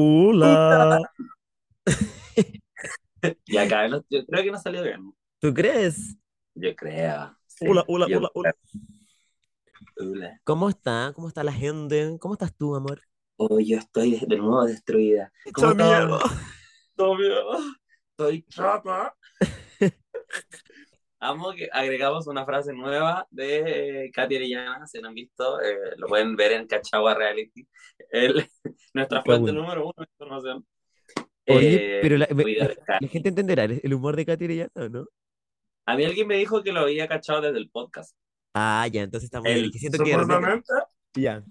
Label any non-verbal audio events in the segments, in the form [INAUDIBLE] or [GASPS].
Hola. [LAUGHS] Y acá no- yo creo que no salió bien. ¿Tú crees? Yo creo. Sí. Hola, hola, Yo hola, hola. creo. Hola. ¿Cómo está? ¿Cómo está la gente? ¿Cómo estás tú, amor? Oh, yo estoy de, nuevo destruida. Hecha mierda. Estoy mierda. Estoy chata. [LAUGHS] Amo que agregamos una frase nueva de eh, Katy Arellana, si no han visto, eh, lo pueden ver en Cachagua Reality, El- [LAUGHS] nuestra fuente número uno de información. Oye, Eh, pero la, gente entenderá el humor de Katy Arellano, ¿no? A mí alguien me dijo que lo había cachado desde el podcast. Ah, ya, entonces bien. El, Es que siento que Ya.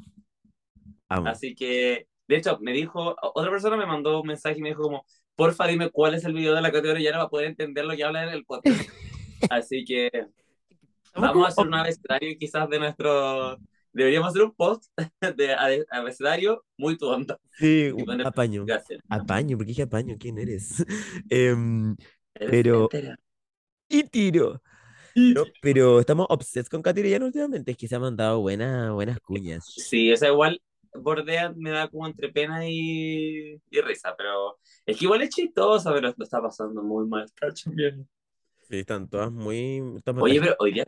Amo. Así que, de hecho, me dijo, otra persona me mandó un mensaje y me dijo como, porfa, dime cuál es el video de la categoría para poder entender lo que habla en el podcast. [LAUGHS] Así que vamos a hacer un abecedario quizás de nuestro... Deberíamos hacer un post de abecedario muy tonto. Sí, apaño. Apaño, porque dije apaño, ¿quién eres? [LAUGHS] Eres Pero- y tiro. No, pero estamos obses con Katy Arellano últimamente, es que se ha mandado buenas, buenas cuñas. Sí, o sea, igual bordea me da como entre pena y, y risa, pero es que igual es chistosa, pero lo está pasando muy mal. Está chambeando. Sí, están todas muy... Oye, pero hoy día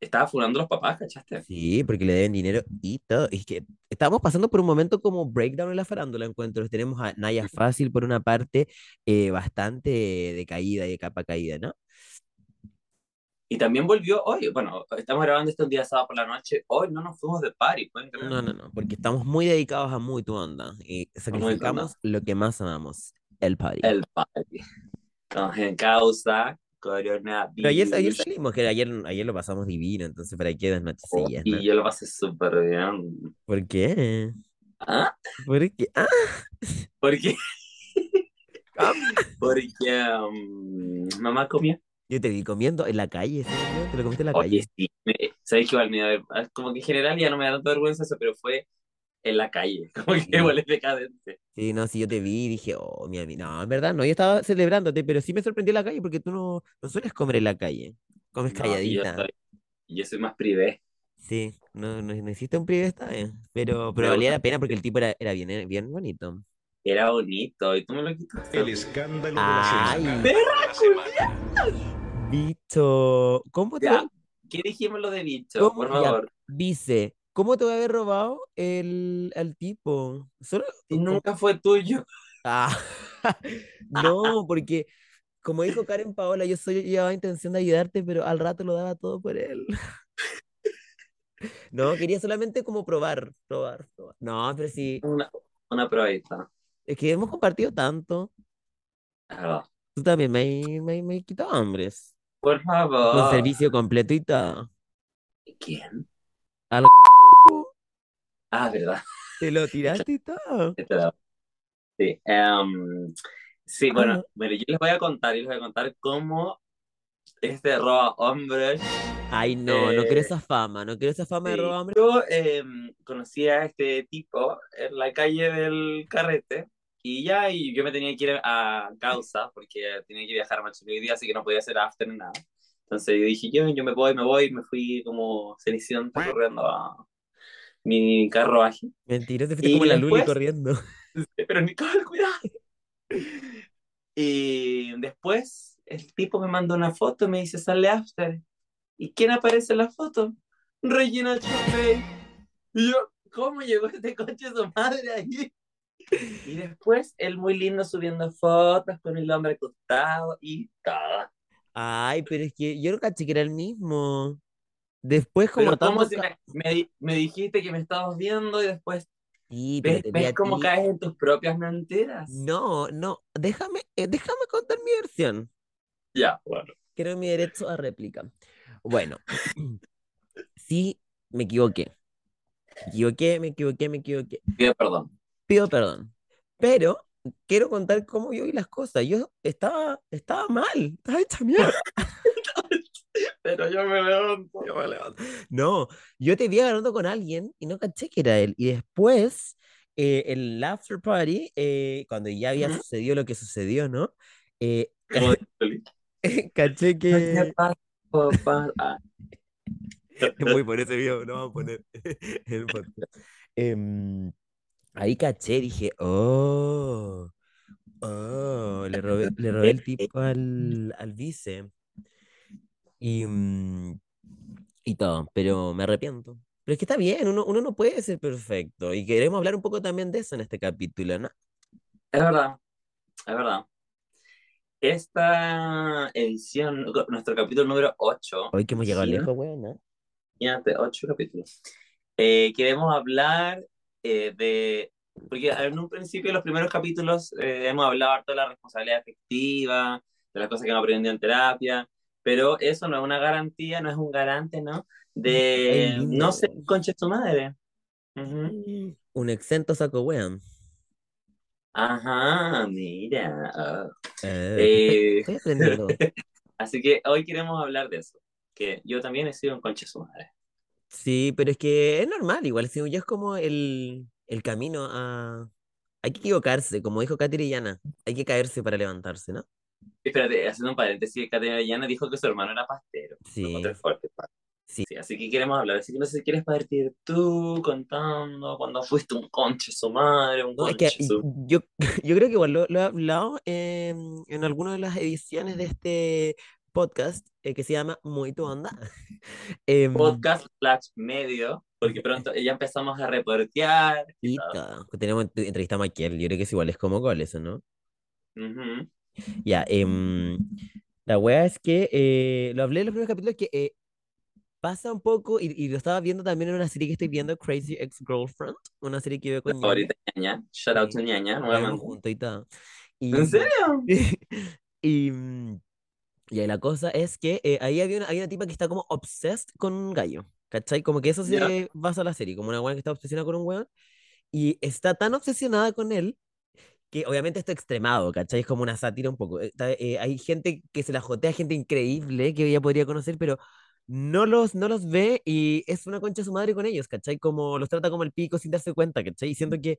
estaba furando los papás, ¿cachaste? Sí, porque le deben dinero y todo. Es que estamos pasando por un momento como breakdown en la farándula, encuentro. Tenemos a Naya Fácil por una parte, eh, bastante de caída y de capa caída, ¿no? Y también volvió hoy, bueno, estamos grabando esto un día sábado por la noche, hoy no nos fuimos de party, ¿pueden creer? No, no, no, porque estamos muy dedicados a muy tu onda y sacrificamos lo que más amamos, el party. El party. Estamos en causa, coronavirus. Pero ayer, ayer salimos, que ayer, ayer lo pasamos divino, entonces para qué das noticias, ¿no? Y yo lo pasé súper bien. ¿Por qué? ¿Ah? ¿Por qué? Ah, [LAUGHS] Porque, [LAUGHS] ah. porque um, mamá comía. Yo te vi comiendo en la calle, ¿sí? ¿no? Te lo comiste en la calle. Oye, sí, me- sabes que igual me da ver- como que en general ya no me da tanta vergüenza eso, pero fue en la calle, [LAUGHS] como que Sí. es decadente. Sí, no, sí, yo te vi y dije, oh, mi amigo. No, en verdad, no, yo estaba celebrándote, pero sí me sorprendió en la calle porque tú no, no sueles comer en la calle. Comes No, y yo, calladita. soy, yo soy más privé. Sí, no, no, no hiciste un privé esta vez. Pero, pero valía la pena porque el tipo era, era bien, bien bonito. Era bonito y tú me lo quitaste. El escándalo de Ay. la semana. ¡Perra, Bicho, ¿cómo te Ya, ¿qué dijimos lo de bicho? ¿Cómo? Por Ya. favor. Dice, ¿cómo te voy a haber robado el, al tipo? Solo, Si nunca fue tuyo. Ah, [LAUGHS] no, porque como dijo Karen Paola, yo soy, llevaba intención de ayudarte, pero al rato lo daba todo por él. [LAUGHS] No, quería solamente como probar, probar, probar. No, pero sí, Una, una probadita. es que hemos compartido tanto. Tú también me, me, me quitado hambres. por Con favor. servicio completo y todo. ¿Quién? A Ah, verdad. te lo [LAUGHS] tiraste y todo. Sí. em, sí, bueno, Ah. bueno, yo les voy a contar, yo les voy a contar cómo este roba hombres. Ay, no, no quiero Eh, esa fama, no quiero esa fama de Sí, roba hambre. Yo em, conocí a este tipo en la calle del Carrete y ya, y yo me tenía que ir a causa porque tenía que viajar a Machu Picchu así que no podía hacer after ni nada. Entonces yo dije, yo, yo me voy, me voy, me fui como cenicienta corriendo a mi carruaje. Mentira, te fuiste Y como la Luli después- corriendo. [LAUGHS] Pero Nicole, cuidado. [LAUGHS] Y después el tipo me manda una foto y me dice, sale after. ¿Y quién aparece en la foto? Regina Chopey. Y yo, ¿cómo llegó este coche de su madre ahí? Y después él muy lindo subiendo fotos con el hombre acostado y todo. Ay, pero es que yo no caché que era el mismo. Después, como Pero ¿cómo tanto si me, me, di- me dijiste que me estabas viendo y después Sí, pero ves, ves cómo caes en tus propias mentiras? No, no, déjame, eh, déjame contar mi versión. Ya, bueno. Quiero mi derecho a réplica. Bueno, [LAUGHS] sí, me equivoqué. Me equivoqué, me equivoqué, me equivoqué. Pido perdón. Pido perdón. Pero quiero contar cómo yo vi las cosas. Yo estaba, estaba mal, [LAUGHS] estaba hecha mierda. Pero yo me levanto. Yo me levanto. No, yo te vi agarrando con alguien y no caché que era él. Y después, eh, el after party, eh, cuando ya había sucedido lo que sucedió, ¿no? Eh, [LAUGHS] caché ¿Qué que... [LAUGHS] Voy por ese video, no vamos a poner [LAUGHS] el podcast. Em, Ahí caché, dije, oh, oh, le robé, le robé el tipo al, al vice y, mm, y todo, pero me arrepiento. Pero es que está bien, uno, uno no puede ser perfecto y queremos hablar un poco también de eso en este capítulo, ¿no? Es verdad, es verdad. Esta edición, nuestro capítulo número 8, Hoy que hemos llegado lejos, weón, ¿no? imagínate, 8 capítulos. Eh, queremos hablar eh, de, porque en un principio, los primeros capítulos, eh, hemos hablado harto de la responsabilidad afectiva, de las cosas que hemos aprendido en terapia, pero eso no es una garantía, no es un garante, ¿no? Ay, De no ser concha de tu madre. Ujú. Mm, Un exento saco weón. Ajá, mira. ah. Eh, Eh, estoy [LAUGHS] así que hoy queremos hablar de eso, que yo también he sido un concha de su madre. Sí, pero es que es normal, igual, si yo es como el, el camino a... Hay que equivocarse, como dijo Katy Yana, hay que caerse para levantarse, ¿no? Espérate, haciendo un paréntesis, Caterina Llana dijo que su hermano era pastero. Sí, fuerte. sí. Sí, así que queremos hablar. Así que no sé si quieres partir tú contando cuando fuiste un conche su madre, un No, es que conche su... yo, yo creo que igual lo, lo he hablado en, en alguna de las ediciones de este podcast eh, que se llama Muy tu onda. [LAUGHS] Em, podcast slash medio, porque pronto ya empezamos a reportear y y todo. todo, tenemos entrevista a Maquiel, yo creo que es igual, es como gol eso, ¿no? Ujú. Ya, em, la wea es que eh, lo hablé en los primeros capítulos que eh, pasa un poco, y, y lo estaba viendo también en una serie que estoy viendo, Crazy Ex-Girlfriend, una serie que veo con favorita ñaña. Shout out to ñaña, nuevamente. y todo. ¿En serio? [LAUGHS] y, y ahí la cosa es que eh, ahí había una, hay una tipa que está como obsessed con un gallo, ¿cachai? Como que eso se basa la serie, como una weá que está obsesionada con un weón, y está tan obsesionada con él que obviamente esto extremado, ¿cachai? Es como una sátira un poco. Está- eh, hay gente que se la jotea, gente increíble que ella podría conocer, pero no los, no los ve y es una concha su madre con ellos, ¿cachai? Como los trata como el pico sin darse cuenta, ¿cachai? Y siento que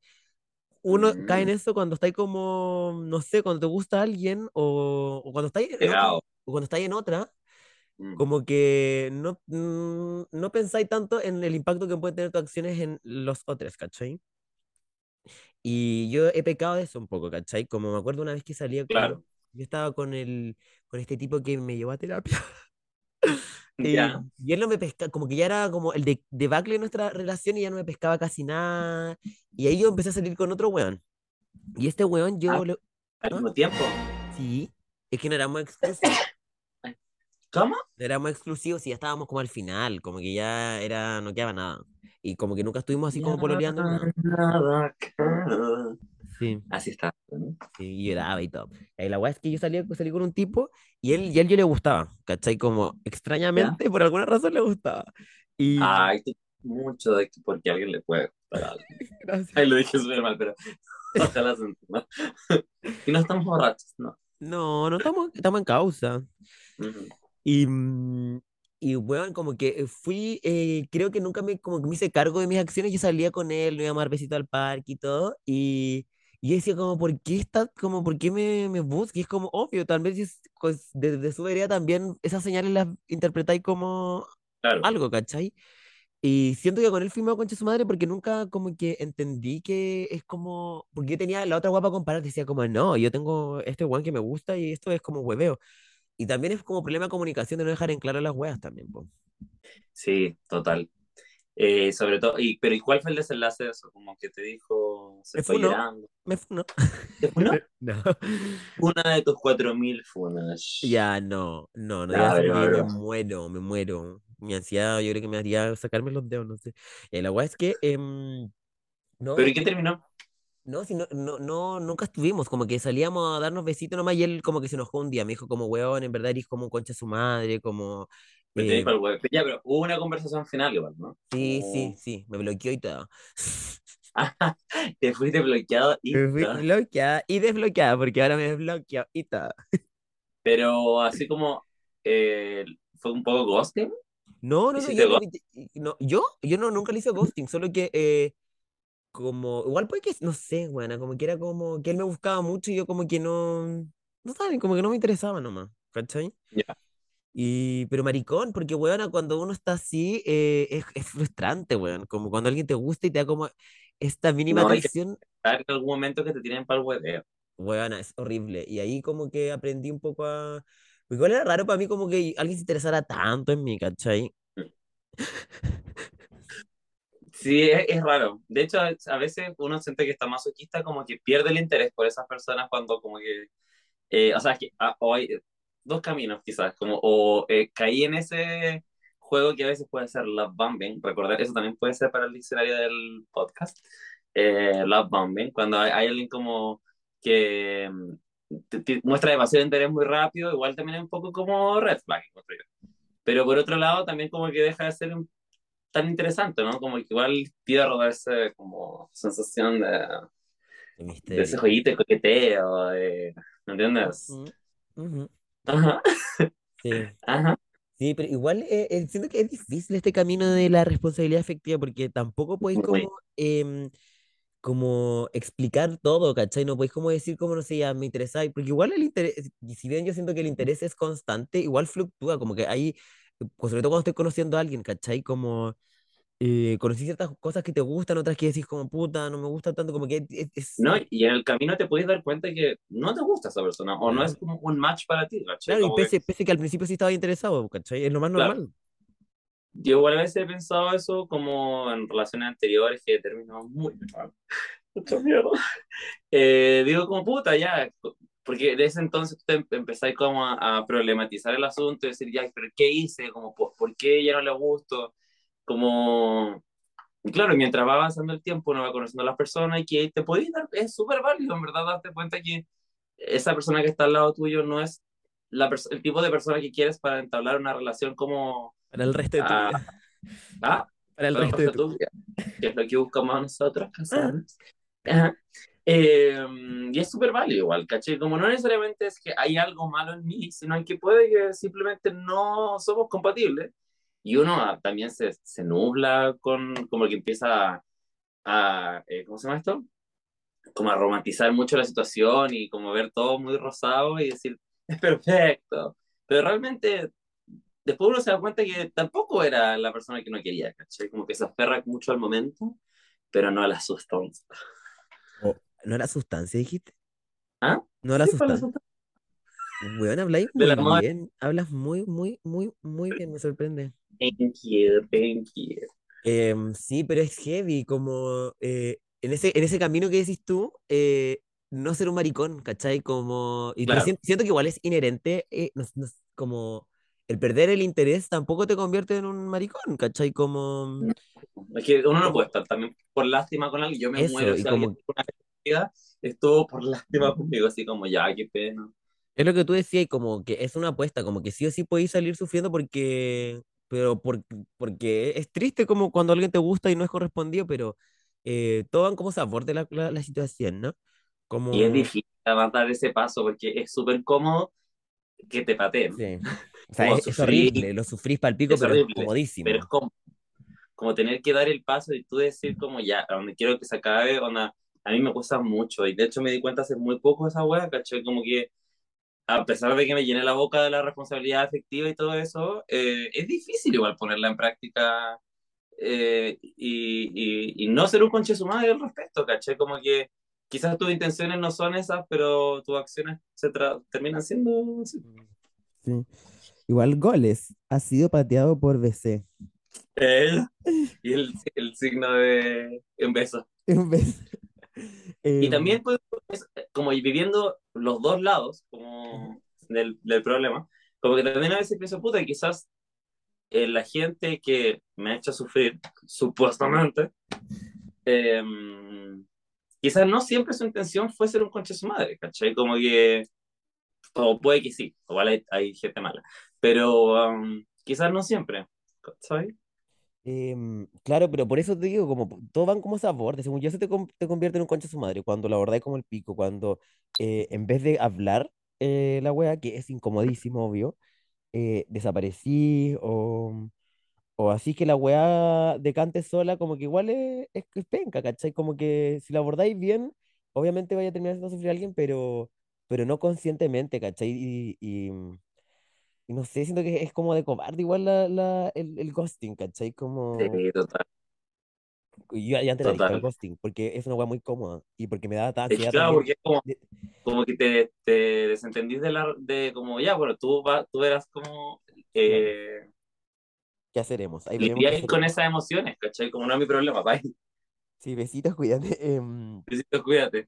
uno cae en Mm, eso cuando estáis como, no sé, cuando te gusta alguien o, o cuando estáis en otra, o cuando estáis en otra, Mm, como que no, mm, no pensáis tanto en el impacto que pueden tener tus acciones en los otros, ¿cachai? Y yo he pecado de eso un poco, ¿cachai? Como me acuerdo una vez que salía con, claro. yo estaba con el, con este tipo que me llevó a terapia. [LAUGHS] Ya. Y, y él no me pescaba, como que ya era como el de, debacle de nuestra relación y ya no me pescaba casi nada. Y ahí yo empecé a salir con otro weón. Y este weón Ah, yo, lo, al ¿ah? mismo tiempo. Sí, es que no éramos exclusivos. ¿Cómo? No éramos exclusivos y ya estábamos como al final, como que ya era, no quedaba nada. Y como que nunca estuvimos así como pololeando nada. nada. Sí. Así está. ¿no? Sí, y lloraba y todo. Y la weá es que yo salía, salí con un tipo y él, y él yo le gustaba, ¿cachai? Como ¿Ya? extrañamente, por alguna razón le gustaba. Y Ay, mucho de que porque alguien le puede gustar algo. [LAUGHS] gracias. Ay, lo dije súper mal, pero [LAUGHS] ojalá se entienda. [LAUGHS] Y no estamos borrachos, no. No, no estamos, estamos en causa. Ujú. Y, mm, y bueno, como que fui, eh, creo que nunca me, como que me hice cargo de mis acciones, yo salía con él, me iba a dar besito al parque y todo, y, y decía como, ¿por qué está, como, por qué me, me busca? Y es como obvio, tal vez es- pues, desde su vereda también esas señales las interpretáis como Claro, algo, ¿cachai? Y siento que con él fui más concha su madre porque nunca como que entendí que es como, porque yo tenía la otra guapa comparar, decía como, no, yo tengo este weón que me gusta y esto es como hueveo. Y también es como problema de comunicación de no dejar en claro las weas también, po. sí, total. Eh, sobre todo, y, pero ¿y cuál fue el desenlace de eso? Como que te dijo, se Me fue funó, llorando. me funó. ¿Te funó? [LAUGHS] No. Una de tus cuatro mil funas. Ya, no, no, no, ya me muero, me muero. Mi ansiedad, yo creo que me haría sacarme los dedos, no sé. Y la wea es que, em, no, ¿Pero y qué terminó? No, si no, no, no, nunca estuvimos, como que salíamos a darnos besitos nomás y él como que se enojó un día, me dijo como, weón, en verdad eres como concha de su madre, como, Me eh, para el. Ya, pero hubo una conversación final igual, ¿no? sí, sí, Como- sí, me bloqueó y todo. [LAUGHS] te fuiste bloqueado y Me fui todo. bloqueada y desbloqueada porque ahora me desbloqueó y todo. Pero así como eh, fue un poco ghosting. No, no, no, ¿Hiciste yo, no, yo, yo no, nunca le hice ghosting, solo que eh, como, igual puede que, no sé, buena, como que era como que él me buscaba mucho y yo como que no, no saben, como que no me interesaba nomás, ¿cachai? Ya. Y, pero maricón, porque, weón, cuando uno está así, eh, es, es frustrante, weón. Como cuando alguien te gusta y te da como esta mínima No en algún momento que te tienen para el hueveo. weona, es horrible. Y ahí como que aprendí un poco a... Igual era raro para mí como que alguien se interesara tanto en mí, ¿cachai? Sí, es, es raro. De hecho, a veces uno siente que está masoquista, como que pierde el interés por esas personas cuando como que... eh, o sea, es que ah, o hay dos caminos quizás, como o eh, caí en ese juego que a veces puede ser love bombing, recordar, eso también puede ser para el diccionario del podcast, eh, love bombing, cuando hay, hay alguien como que mm, te- te muestra demasiado interés muy rápido, igual también es un poco como red flag. Pero por otro lado, también como que deja de ser un- tan interesante, ¿no? Como que igual pierde ese como sensación de, De ese jueguito de coqueteo, de, ¿me entiendes? Ujú, Ajá, Sí. [LAUGHS] ajá. Sí, pero igual eh, eh, siento que es difícil este camino de la responsabilidad afectiva porque tampoco podéis como, em, como explicar todo, ¿cachai? No podéis como decir como, no sé, ya me interesa, porque igual el interés, y si bien yo siento que el interés es constante, igual fluctúa, como que hay, pues, sobre todo cuando estoy conociendo a alguien, ¿cachai? Como eh, conocí ciertas cosas que te gustan, otras que decís como, puta, no me gusta tanto, como que es, es- ¿no? Y en el camino te puedes dar cuenta que no te gusta esa persona o no es claro, como un match para ti, ¿cachai? claro, y Como que, pese, pese que al principio sí estaba interesado, ¿cachai? Es lo más claro, normal. yo igual a veces he pensado eso como en relaciones anteriores que terminó muy mal. [LAUGHS] Mucha mierda. [LAUGHS] Eh, digo como puta, ya, porque de ese entonces te em- empezáis como a, a problematizar el asunto y decir, ya, pero ¿qué hice? Como, ¿por, por qué ya no le gusto? Como, y claro, mientras va avanzando el tiempo, uno va conociendo a las personas y que te podéis dar, es súper válido, en verdad, darte cuenta que esa persona que está al lado tuyo no es la el tipo de persona que quieres para entablar una relación como, Para el resto de tu ah, vida. ah, Para el para resto de tu vida, que es lo que buscamos nosotros, Ah, casarnos. Ajá. Eh, y es súper válido igual, ¿caché? Como no necesariamente es que hay algo malo en mí, sino que puede que simplemente no somos compatibles. Y uno ah, también se, se nubla con, como que empieza a, a, eh, ¿cómo se llama esto? Como a romantizar mucho la situación y como ver todo muy rosado y decir, [LAUGHS] es perfecto. Pero realmente después uno se da cuenta que tampoco era la persona que uno quería, ¿caché? Como que se aferra mucho al momento, pero no a la sustancia. o- ¿no era sustancia, dijiste? ¿Ah? No era Sí, sustancia. Weón, habláis muy amor. bien. Hablas muy, muy, muy, muy bien, me sorprende. Thank you, thank you. Em, sí, pero es heavy, como eh, en ese, en ese camino que decís tú, eh, no ser un maricón, ¿cachai? Como, y, Claro. siento, siento que igual es inherente, eh, no- no- como el perder el interés tampoco te convierte en un maricón, ¿cachai? Como Es que uno no puede estar también por lástima con alguien. Yo me muero eso, si como una vida estuvo por lástima conmigo, así como ya, qué pena. Es lo que tú decías, y como que es una apuesta, como que sí o sí podéis salir sufriendo porque, pero por, porque es triste como cuando alguien te gusta y no es correspondido, pero eh, toman como sabor de la, la, la situación, ¿no? Y es Como, difícil dar ese paso porque es súper cómodo que te pateen. sí. [LAUGHS] O sea, Como es, es horrible, lo sufrís para el pico, es pero es horrible, pero es comodísimo. como, como tener que dar el paso y tú decir como ya, a donde quiero que se acabe, onda, a mí me cuesta mucho y de hecho me di cuenta hace muy poco esa wea, ¿cachai? Como que a pesar de que me llené la boca de la responsabilidad afectiva y todo eso, eh, es difícil igual ponerla en práctica eh, y, y, y no ser un conche su madre al respecto, ¿cachai? Como que quizás tus intenciones no son esas, pero tus acciones se terminan siendo así. Sí. Igual goles, ha sido pateado por BC. Eh, [LAUGHS] y el, el signo de un beso. Un beso. Y Em, también, pues, es como viviendo los dos lados del, del problema, como que también a veces pienso, puta, quizás eh, la gente que me ha hecho sufrir, [LAUGHS] supuestamente, eh, quizás no siempre su intención fue ser un concha de su madre, ¿cachai? Como que, o puede que sí, igual hay, hay gente mala, pero um, quizás no siempre, ¿cachai? Em, claro, pero por eso te digo, como todos van como a borde, según yo se te, te convierte en un concha su madre, cuando la verdad es como el pico, cuando eh, en vez de hablar eh, la wea, que es incomodísimo, obvio, eh, desaparecí o, o así que la wea decante sola, como que igual es, es, es penca, ¿cachai? Como que si la abordáis bien, obviamente vaya a terminar haciendo sufrir a alguien, pero, pero no conscientemente, ¿cachai? Y, y, y no sé, siento que es como de cobarde igual la, la, el, el ghosting, ¿cachai? Como... Sí, total. Y Yo ya antes era adicto al Total. ghosting, porque es una weá muy cómoda y porque me da tanta ansiedad claro, porque es como, como que te, te desentendís de la, de como, ya, bueno, tú, va, tú eras como, Claro, eh, ¿qué haceremos? Ahí qué lidiáis con esas emociones, ¿cachai? Como no es mi problema, bye, Sí, besitos, cuídate. [LAUGHS] Em, Besito, cuídate.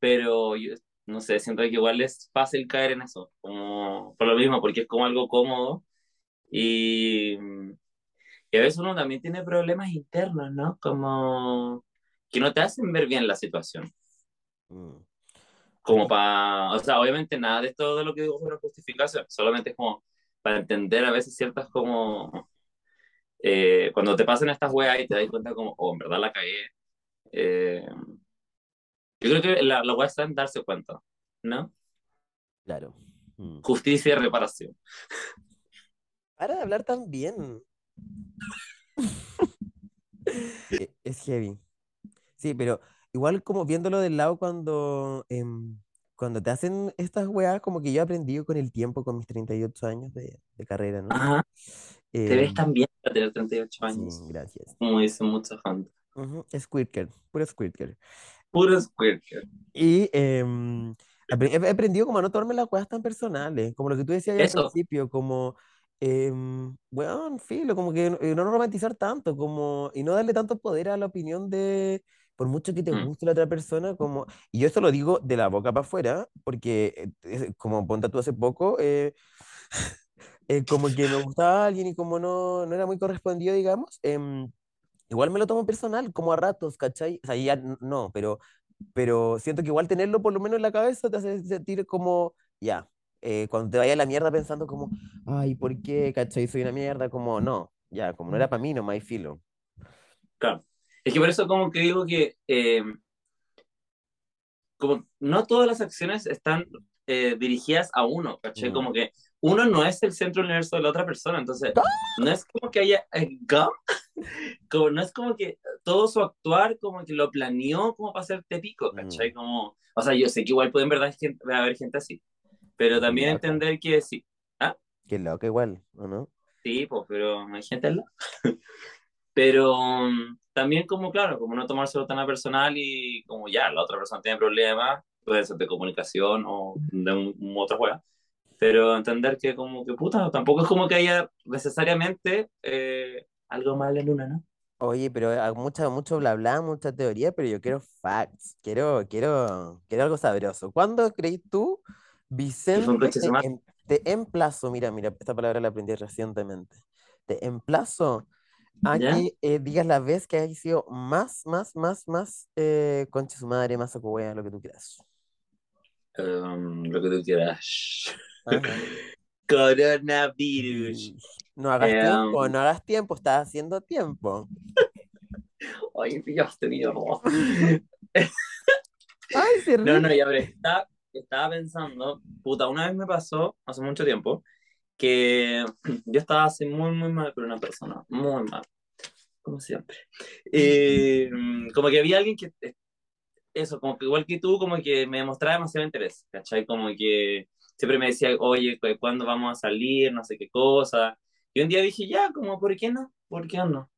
Pero yo, no sé, siento que igual es fácil caer en eso, como, por lo mismo, porque es como algo cómodo y, y a veces uno también tiene problemas internos, ¿no? Como que no te hacen ver bien la situación. mm, como para, o sea, obviamente nada de esto de lo que digo es una justificación, solamente es como para entender a veces ciertas como, eh, cuando te pasan estas weas y te das cuenta como, oh, en verdad la cagué. eh, yo creo que la, la wea está en darse cuenta, ¿no? claro. mm. Justicia y reparación. Para de hablar tan bien. [LAUGHS] E- Es heavy. Sí, pero igual como viéndolo del lado cuando, em, cuando te hacen estas weas, como que yo he aprendido con el tiempo, con mis 38 años de, de carrera, ¿no? Ajá, te ves Em, tan bien para tener 38 sí, años, gracias. como dicen mucha gente. Ujú, Squirker, puro Squirker. Puro Squirtle. Y apre- he aprendido como a no tomarme las cosas tan personales, como lo que tú decías al principio, como, em, weón, filo, como que eh, no romantizar tanto, como, y no darle tanto poder a la opinión de, por mucho que te Mm, guste la otra persona, como, y yo esto lo digo de la boca para afuera, porque, eh, es- como ponte tú hace poco, eh, [LAUGHS] eh, como que me gustaba alguien y como no, no era muy correspondido, digamos, em, igual me lo tomo personal, como a ratos, ¿cachai? O sea, ya no, pero pero siento que igual tenerlo por lo menos en la cabeza te hace sentir como, ya, eh, cuando te vaya a la mierda pensando como, ay, ¿por qué? ¿Cachai? Soy una mierda, como, no, ya, como no era para mí, no hay filo. claro. Es que por eso como que digo que eh, como no todas las acciones están eh, dirigidas a uno, ¿cachai? Mm. Como que uno no es el centro del universo de la otra persona, entonces no es como que haya, eh, ¿gum? [LAUGHS] como, no es como que todo su actuar como que lo planeó como para hacerte pico, ¿cachai? Mm. Como, o sea, yo sé que igual puede en verdad va a haber gente así, pero también entender que sí, ah, qué loca igual, ¿o no? sí, pues, pero hay gente al lado. [LAUGHS] Pero um, también como, claro, como no tomárselo tan a personal y como ya, la otra persona tiene problemas, puede ser de comunicación o de un, un otra juega, pero entender que como que puta, tampoco es como que haya necesariamente eh, algo mal en una, ¿no? Oye, pero hay mucha, mucho bla bla, mucha teoría, pero yo quiero facts, quiero, quiero, quiero algo sabroso. ¿Cuándo creí tú, Vicente, te, em- emplazo, mira, mira, esta palabra la aprendí recientemente, te emplazo a ¿Ya? que eh, digas la vez que hayas sido más, más, más, más, eh, concha su madre, más sacuwea, lo que tú quieras. Um, lo que tú quieras. [LAUGHS] Coronavirus. Virus. No hagas tiempo, Em, no hagas tiempo, estás haciendo tiempo. [LAUGHS] ay, Dios te mierda. [LAUGHS] Ay, se No, ríe. no, ya, pero estaba, estaba pensando, puta, una vez me pasó, hace mucho tiempo, que [CLEARS THROAT] yo estaba así muy, muy mal con una persona, muy mal, como siempre. Y mm, como que había alguien que, eh, eso, como que igual que tú, como que me demostraba demasiado interés, ¿cachai? Como que siempre me decía, oye, cu- ¿cuándo vamos a salir? No sé qué cosa. Y un día dije, ya, como, ¿por qué no? ¿Por qué no?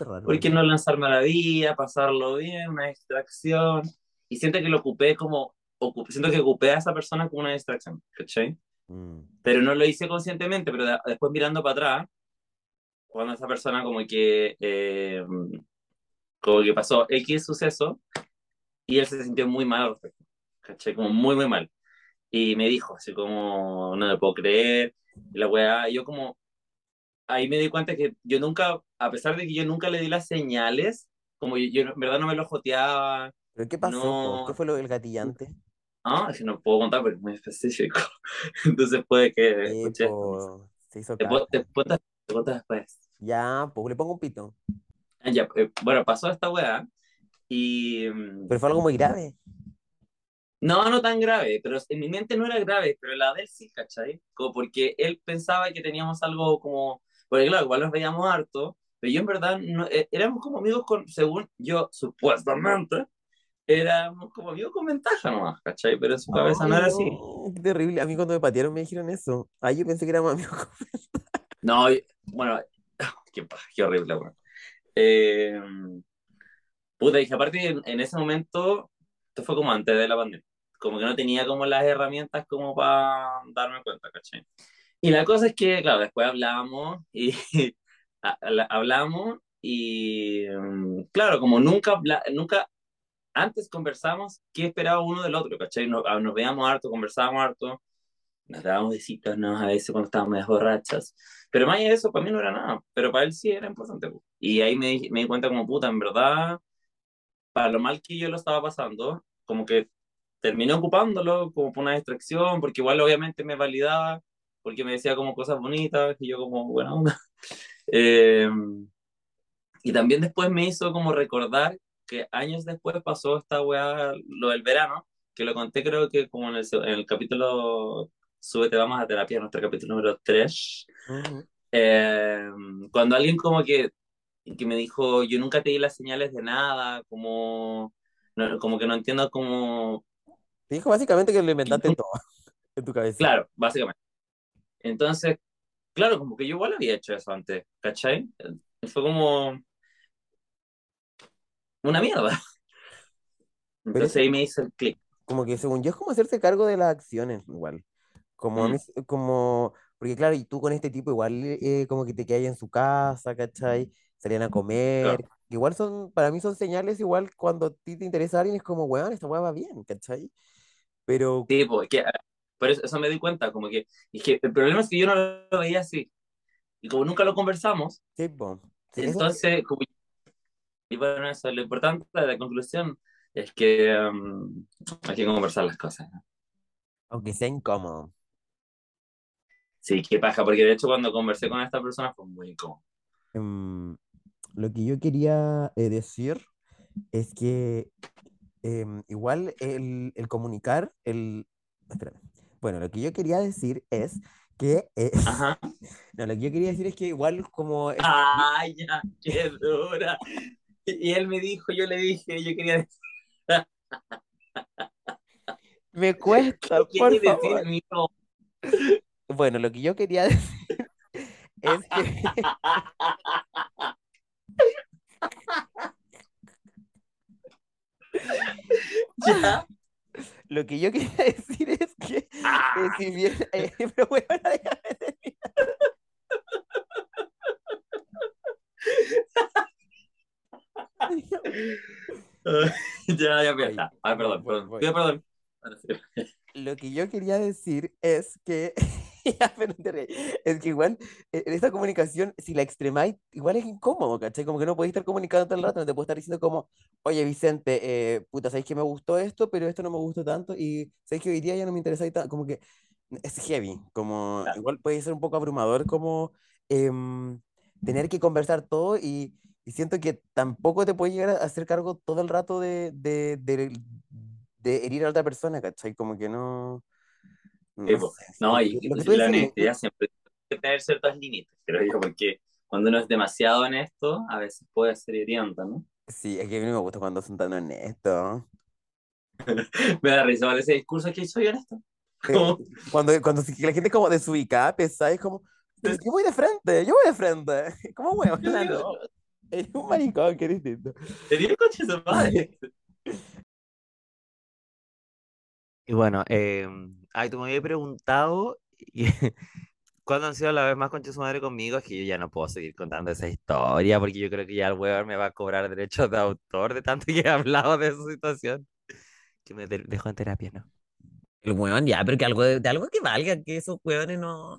Raro ¿Por qué no lanzarme a la vida, pasarlo bien, una distracción? Y siento que lo ocupé como, ocup- siento que ocupé a esa persona como una distracción, ¿cachai? Mm. Pero no lo hice conscientemente, pero de- después mirando para atrás, cuando esa persona como que, eh, como que pasó X suceso, y él se sintió muy mal al respecto, ¿cachai? Como muy, muy mal. Y me dijo, así como, no le puedo creer, la weá, yo como, ahí me di cuenta que yo nunca, a pesar de que yo nunca le di las señales, como yo, yo en verdad no me lo joteaba, ¿Pero qué pasó, po? ¿Qué no, fue lo del gatillante? Ah, es que no puedo contar porque es muy específico, [LAUGHS] entonces puede que Sí, escuche po, se hizo Te, caca. te, cuento- te cuento después. Ya, pues le pongo un pito. Ah, Ya, eh, bueno, pasó esta weá, y mm, Pero fue algo muy grave. no, no tan grave, pero en mi mente no era grave, pero la de él sí, ¿cachai? Como porque él pensaba que teníamos algo como, porque claro, igual nos veíamos harto, pero yo en verdad no, eh, éramos como amigos con, según yo, supuestamente, éramos como amigos con ventaja nomás, ¿cachai? Pero en su cabeza no era así. no, qué terrible. A mí cuando me patearon me dijeron eso. Ay, yo pensé que éramos amigos. No, y- bueno, [LAUGHS] qué, qué horrible, weón. Eh, Puta, dije, aparte en, en ese momento, esto fue como antes de la pandemia, como que no tenía como las herramientas como para darme cuenta, ¿cachai? Y la cosa es que, claro, después hablamos y [LAUGHS] ha- habla- hablamos y, mm, claro, como nunca, nunca antes conversamos qué esperaba uno del otro, ¿cachai? Nos, ah, nos veíamos harto, conversábamos harto, nos dábamos besitos, ¿no? A veces cuando estábamos medias borrachas. Pero más de eso, para mí no era nada, pero para él sí era importante. po. Y ahí me, me di cuenta como puta, en verdad, para lo mal que yo lo estaba pasando, como que terminé ocupándolo como por una distracción, porque igual obviamente me validaba, porque me decía como cosas bonitas, y yo como, buena onda. [LAUGHS] Eh, y también después me hizo como recordar que años después pasó esta weá, lo del verano, que lo conté creo que como en el, en el capítulo Súbete, vamos a terapia, nuestro capítulo número 3. Ujú. Eh, cuando alguien como que, que me dijo, yo nunca te di las señales de nada, como, no, como que no entiendo cómo... Te dijo básicamente que lo inventaste todo [LAUGHS] en tu cabeza. Claro, básicamente. Entonces, claro, como que yo igual había hecho eso antes, ¿cachai? Fue como una mierda. Entonces ahí me hizo el clic. Como que según yo es como hacerse cargo de las acciones, igual. Como a Mm. mí, como, porque claro, y tú con este tipo igual eh, como que te quedas en su casa, ¿cachai? Salían a comer. Claro. Igual son, para mí son señales igual cuando a ti te interesa alguien, es como, weón, esta weá va bien, ¿cachai? Pero, Sí, pues, que, por eso, eso me di cuenta, como que, es que el problema es que yo no lo veía así. Y como nunca lo conversamos, sí, entonces, como, y bueno, eso, lo importante de la conclusión es que um, hay que conversar las cosas. ¿no? aunque sea incómodo. Sí, qué paja, porque de hecho cuando conversé con esta persona fue muy incómodo. Em, lo que yo quería eh, decir es que em, igual el, el comunicar, el... Espérame. Bueno, lo que yo quería decir es que... eh, Ajá. [LAUGHS] no, lo que yo quería decir es que igual como... ¡Ay, ya! ¡Qué dura! Y él me dijo, yo le dije, yo quería decir, Me cuesta, [LAUGHS] ¿qué por decir, favor. Bueno, lo que yo quería [LAUGHS] decir es que... [LAUGHS] ¿Ya? Lo que yo quería decir es que... Ah, si bien... eh, pero bueno, déjame terminar. [LAUGHS] ya, ya, empieza. Ay, perdón, perdón. voy. Pido perdón. Lo que yo quería decir es que, [LAUGHS] ya, pero te es que igual eh, en esta comunicación, si la extremáis, igual es incómodo, ¿cachai? Como que no podéis estar comunicando todo el rato, no te puedo estar diciendo como, oye Vicente, eh, puta, sabéis que me gustó esto, pero esto no me gustó tanto, y sabéis que hoy día ya no me interesa tanto, como que es heavy, como Claro. igual puede ser un poco abrumador como em, tener que conversar todo y, y siento que tampoco te puedes llegar a hacer cargo todo el rato de, de, de, de herir a otra persona, ¿cachai? Como que no, no sé, No, y, la honestidad siempre tiene que tener ciertos límites, creo yo, porque cuando uno es demasiado honesto, a veces puede ser hiriente, ¿no? sí, es que a mí me gusta cuando son tan honestos. [LAUGHS] Me da risa ese discurso que soy honesto. [LAUGHS] Eh, Cuando, cuando la gente es como desubicada, pesada, es como, "Pero yo voy de frente, yo voy de frente, [LAUGHS] yo digo, no, eres un maricón, que distinto. Tenía el coche de madre. Y bueno, eh, ay, tú me habías preguntado [LAUGHS] cuándo han sido la vez más concha su madre conmigo, es que yo ya no puedo seguir contando esa historia, porque yo creo que ya el weón me va a cobrar derechos de autor de tanto [LAUGHS] que he hablado de su situación, que me de- dejó en terapia, ¿no? El huevón, ya, pero que algo de, de algo que valga, que esos huevones no...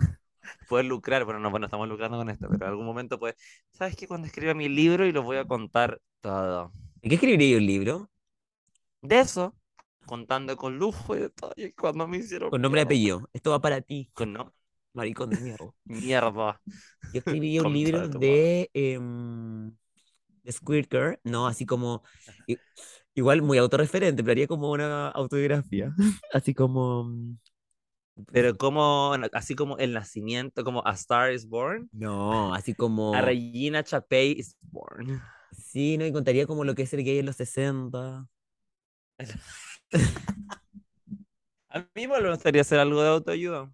Puedes lucrar, pero no, bueno, estamos lucrando con esto, pero en algún momento pues, ¿sabes qué? Cuando escriba mi libro y lo voy a contar todo. ¿De qué escribiría un libro? De eso, contando con lujo y detalle cuando me hicieron Con nombre y apellido. Esto va para ti, Con no, maricón de mierda. [LAUGHS] mierda. Yo escribiría un libro de tu de, Squirt Girl, no, así como, igual muy autorreferente, pero haría como una autobiografía, [LAUGHS] así como, Pero como, así como el nacimiento, como A Star is Born, no, así como, a Regina Chapey is Born. sí, no, y contaría como lo que es ser gay en los 60. [LAUGHS] A mí me gustaría hacer algo de autoayuda.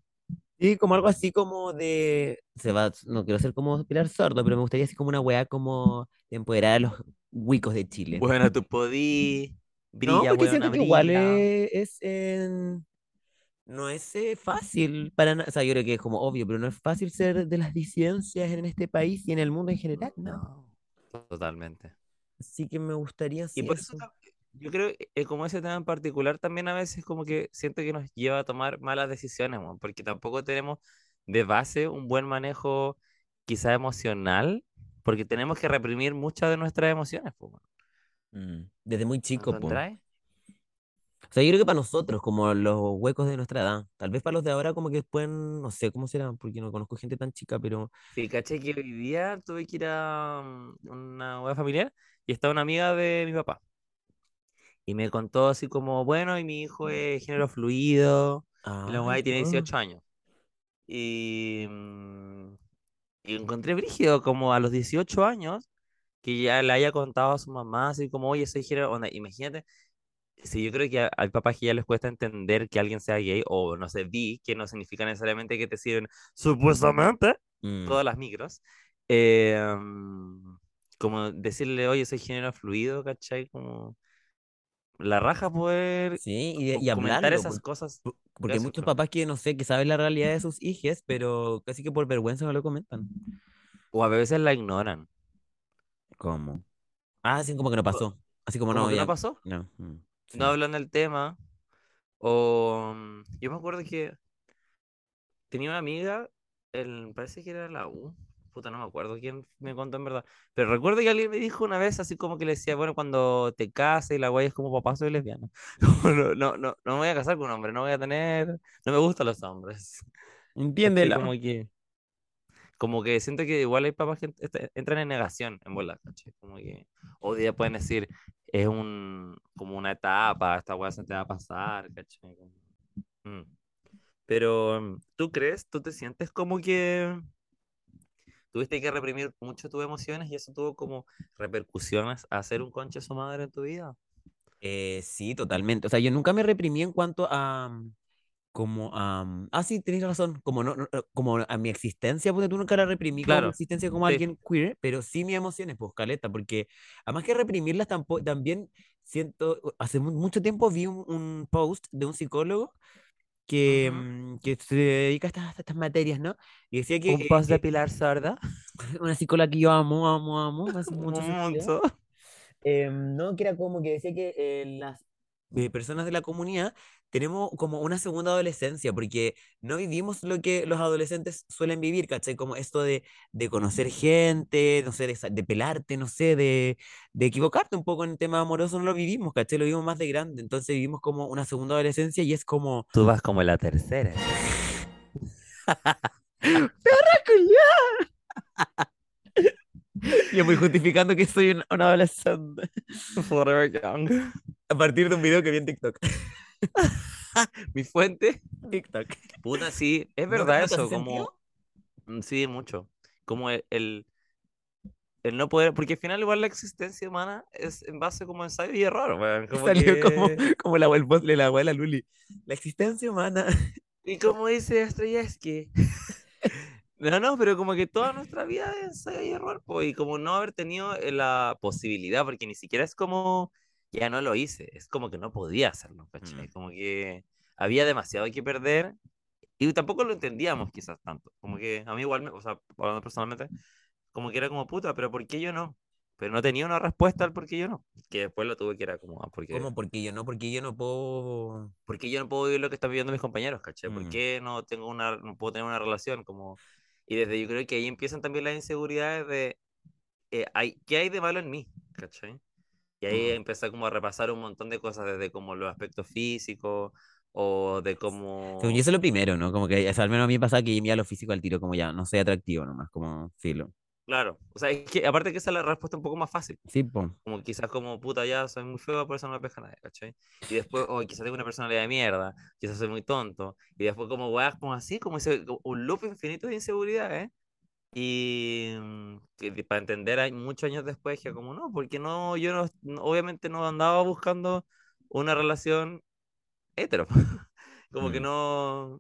Y como algo así como de. Se va, no quiero ser como Pilar Sordo, pero me gustaría así como una weá como de empoderar a los huicos de Chile. Bueno, tú podí, No, brilla, porque buena, siento que igual es, es en- no es eh, fácil para nada. O sea, yo creo que es como obvio, pero no es fácil ser de las disidencias en este país y en el mundo en general, ¿no? No, totalmente. Así que me gustaría Y por eso yo creo que eh, como ese tema en particular también a veces como que siento que nos lleva a tomar malas decisiones, porque tampoco tenemos de base un buen manejo quizá emocional, porque tenemos que reprimir muchas de nuestras emociones. Mm, Desde muy ¿No chico, po. O sea, yo creo que para nosotros, como los huecos de nuestra edad, tal vez para los de ahora como que pueden, no sé cómo será, porque no conozco gente tan chica, pero... Sí, caché que hoy día tuve que ir a mm, una boda familiar y estaba una amiga de mi papá. Y me contó así como, bueno, y mi hijo es género fluido, y la Ay, guay tiene no. 18 años. Y, mm, y encontré brígido como a los 18 años que ya le haya contado a su mamá así como, oye, soy género, onda, imagínate, si yo creo que a- hay papás que ya les cuesta entender que alguien sea gay o no sé, bi, que no significa necesariamente que te sirven supuestamente Mm, todas las micros. eh, mm, como decirle, oye, soy género fluido, ¿cachai? Como la raja poder Sí, y, de- y comentar hablarlo, esas por- cosas. por- porque hay muchos papás que, no sé, que saben la realidad de sus hijos, pero casi que por vergüenza no lo comentan. O a veces la ignoran. ¿Cómo? Ah, así como que no pasó. Así como Como no, que no ya. pasó, No. Sí. no hablan del tema. O mm, yo me acuerdo que tenía una amiga, el, parece que era la U. Puta, no me acuerdo quién me contó en verdad. Pero recuerdo que alguien me dijo una vez así como que le decía, bueno, cuando te cases y la guay es como papá, soy lesbiana. [LAUGHS] No, no, no, no me voy a casar con un hombre, no voy a tener, no me gustan los hombres. Entiéndela. Como que, como que siento que igual hay papás que ent- entran en negación en bola, ¿cachai? Como que hoy día pueden decir, es un, como una etapa, esta weá se te va a pasar, ¿cachai? Mm. Pero, mm, ¿tú crees, tú te sientes como que tuviste que reprimir mucho tus emociones y eso tuvo como repercusiones a ser un concha su madre en tu vida? Eh, sí, totalmente. O sea, yo nunca me reprimí en cuanto a, mm, como a, mm, ah, sí, tenés razón, como no, no, no, como a mi existencia, porque tú nunca la reprimí como mi Claro, existencia como sí. alguien queer, pero sí mis emociones, pues, caleta, porque además que reprimirlas tampoco, también siento, hace mu- mucho tiempo vi un, un post de un psicólogo que, Ujú. mm, que se dedica a estas, a estas materias, ¿no? Y decía que Un eh, post de eh, Pilar Sorda. [LAUGHS] una psicóloga que yo amo, amo, amo, hace mucho. Eh, no, que era como que decía que eh, las eh, personas de la comunidad tenemos como una segunda adolescencia, porque no vivimos lo que los adolescentes suelen vivir, ¿cachai? Como esto de, de conocer gente, no sé, de, de pelarte, no sé, de, de equivocarte un poco en el tema amoroso, no lo vivimos, ¿cachai? Lo vivimos más de grande, entonces vivimos como una segunda adolescencia y es como... Tú vas como la tercera. [LAUGHS] Yo voy justificando que soy un, un adolescente Forever young. A partir de un video que vi en TikTok. [LAUGHS] Mi fuente. TikTok. Puta, sí, es ¿No, verdad no eso, como, sentido? mm, sí, mucho. Como el, el, el no poder, porque al final igual la existencia humana es en base como ensayo y error, [LAUGHS] como Salió como, que, como la, el voz de la abuela Luli. La existencia humana. y como dice Estrellasky, [LAUGHS] no, no, pero como que toda nuestra vida es ensayo y error, po, y como no haber tenido eh, la posibilidad, porque ni siquiera es como, ya no lo hice, es como que no podía hacerlo, ¿cachai? Mm. Como que había demasiado que perder Y tampoco lo entendíamos quizás tanto. Como que a mí igual, me, o sea, hablando personalmente, como que era como puta, pero ¿por qué yo no? Pero no tenía una respuesta al por qué yo no. Que después lo tuve que era como, ah, porque, ¿Cómo? Porque yo no, porque yo no puedo. ¿por qué yo no puedo vivir lo que están viviendo mis compañeros, ¿cachai? ¿Por Mm. qué no tengo una, no puedo tener una relación? Como... Y desde yo creo que ahí empiezan también las inseguridades de, eh, hay, ¿qué hay de malo en mí? ¿cachai? Y ahí empecé como a repasar un montón de cosas, desde como los aspectos físicos, o de cómo... Según yo, eso es lo primero, ¿no? Como que, o sea, al menos a mí me pasa que mira lo físico al tiro, como ya, no soy atractivo nomás, como filo. Claro, o sea, es que aparte que esa es la respuesta un poco más fácil. Sí, po. Como quizás como, puta, ya soy muy feo, por eso no me pesca nadie, ¿cachai? Y después, o quizás tengo una personalidad de mierda, quizás soy muy tonto. Y después como weas como así, como ese, como un loop infinito de inseguridades. Y mm, que para entender hay muchos años después que como no, porque no, yo no, obviamente no andaba buscando una relación hetero. [LAUGHS] Como que Mm. no,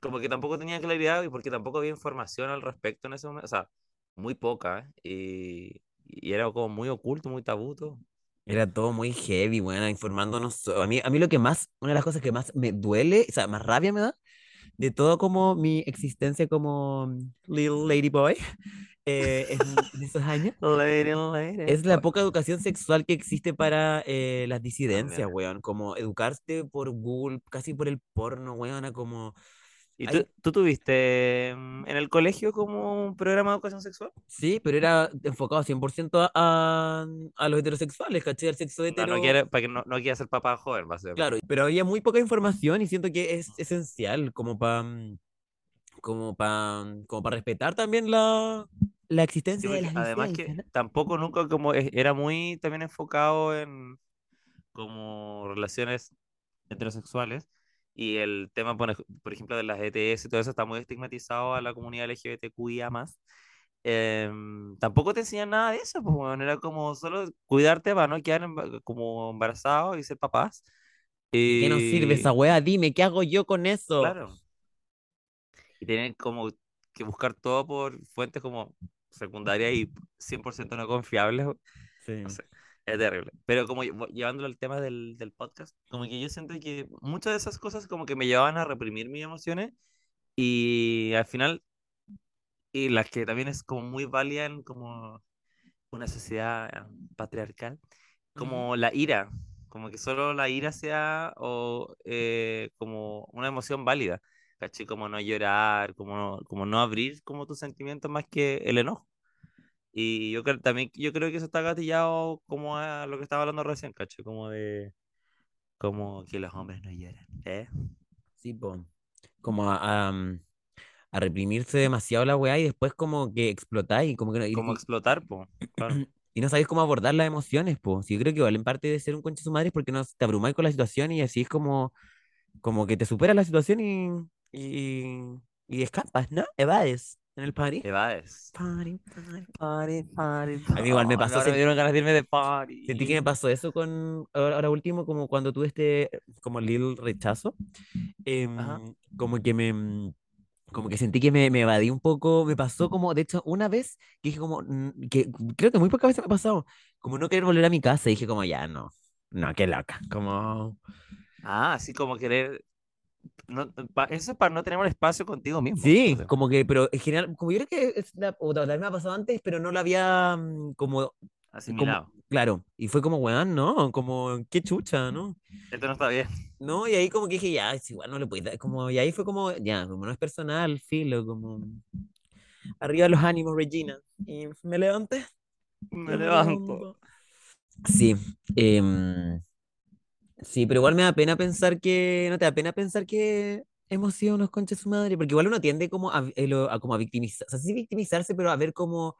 como que tampoco tenía claridad y porque tampoco había información al respecto en ese momento, o sea, muy poca, ¿eh? y, y era como muy oculto, muy tabú todo. Era todo muy heavy, bueno, informándonos. A mí, a mí lo que más, una de las cosas que más me duele, o sea, más rabia me da, de todo como mi existencia como little lady boy, [LAUGHS] eh, en, en esos años, Lady, lady. es la poca educación sexual que existe para eh, las disidencias, También. weón. Como educarte por Google, casi por el porno, weón, a como... ¿Y tú, tú tuviste mm, en el colegio como un programa de educación sexual? Sí, pero era enfocado 100% a, a, a los heterosexuales, ¿cachai? Al sexo No, hetero. no quiere, para que no, no quiera ser papá joven, básicamente. Claro, pero había muy poca información y siento que es esencial como para como para como para respetar también la, la Sí, existencia de porque las además que ¿no? tampoco nunca como es- era muy también enfocado en como relaciones heterosexuales y el tema, por, ej- por ejemplo, de las ETS y todo eso está muy estigmatizado a la comunidad LGBTQIA+. Em, tampoco te enseñan nada de eso, pues bueno, era como solo cuidarte para no quedar como embarazado y ser papás. ¿De qué nos sirve esa weá? Dime, ¿qué hago yo con eso? claro, y tienen como que buscar todo por fuentes como secundarias y 100% no confiables. Sí. No sé, es terrible. Pero como lle- llevándolo al tema del, del podcast, como que yo siento que muchas de esas cosas como que me llevaban a reprimir mis emociones y al final, y las que también es como muy válida en como una sociedad eh, patriarcal, como la ira, como que solo la ira sea o eh, como una emoción válida, ¿cachai? Como no llorar, como no, como no abrir como tus sentimientos más que el enojo. Y yo creo, también yo creo que eso está gatillado como a lo que estaba hablando recién, ¿cachai? Como de como que los hombres no lloran, ¿eh? Sí, po. Como a, a, a reprimirse demasiado la weá y después como que explotáis, como que no, y, Como explotar, claro. [CLEARS THROAT] y no sabéis cómo abordar las emociones, pues. Sí, yo creo que igual en parte de ser un concha de su madre es porque no te abrumáis con la situación y así es como, como que te supera la situación y, y, y escapas, ¿no? Evades en el party. Evades. Party, party. [LAUGHS] Party, party, A mí igual me pasó, Ahora me dieron ganas de irme de party. sentí que me pasó eso con, ahora, ahora último, como cuando tuve este, como little rechazo, Ajá. como que me, como que sentí que me, me evadí un poco, me pasó como, de hecho, una vez que dije como, que creo que muy pocas veces me ha pasado, como no querer volver a mi casa, dije como, ya, no, no, qué loca, como, Ah, así como querer. No, eso es para no tener un espacio contigo mismo. sí, o sea. como que, pero en general, como yo creo que es la, o tal vez me ha pasado antes, pero no lo había mm, como, como, Asimilado. claro, y fue como, weón, no, como, qué chucha, ¿no? Esto no está bien. No, y ahí como que dije, ya, es igual, no le puedo dar, como, y ahí fue como, ya, como no es personal, filo, como, arriba los ánimos, Regina, y me levanté. Me levanto. Sí, em, sí, pero igual me da pena pensar que, no te da pena pensar que hemos sido unos conches su madre, porque igual uno tiende como a, eh, a como a victimizar, o sea, sí victimizarse, pero a ver como,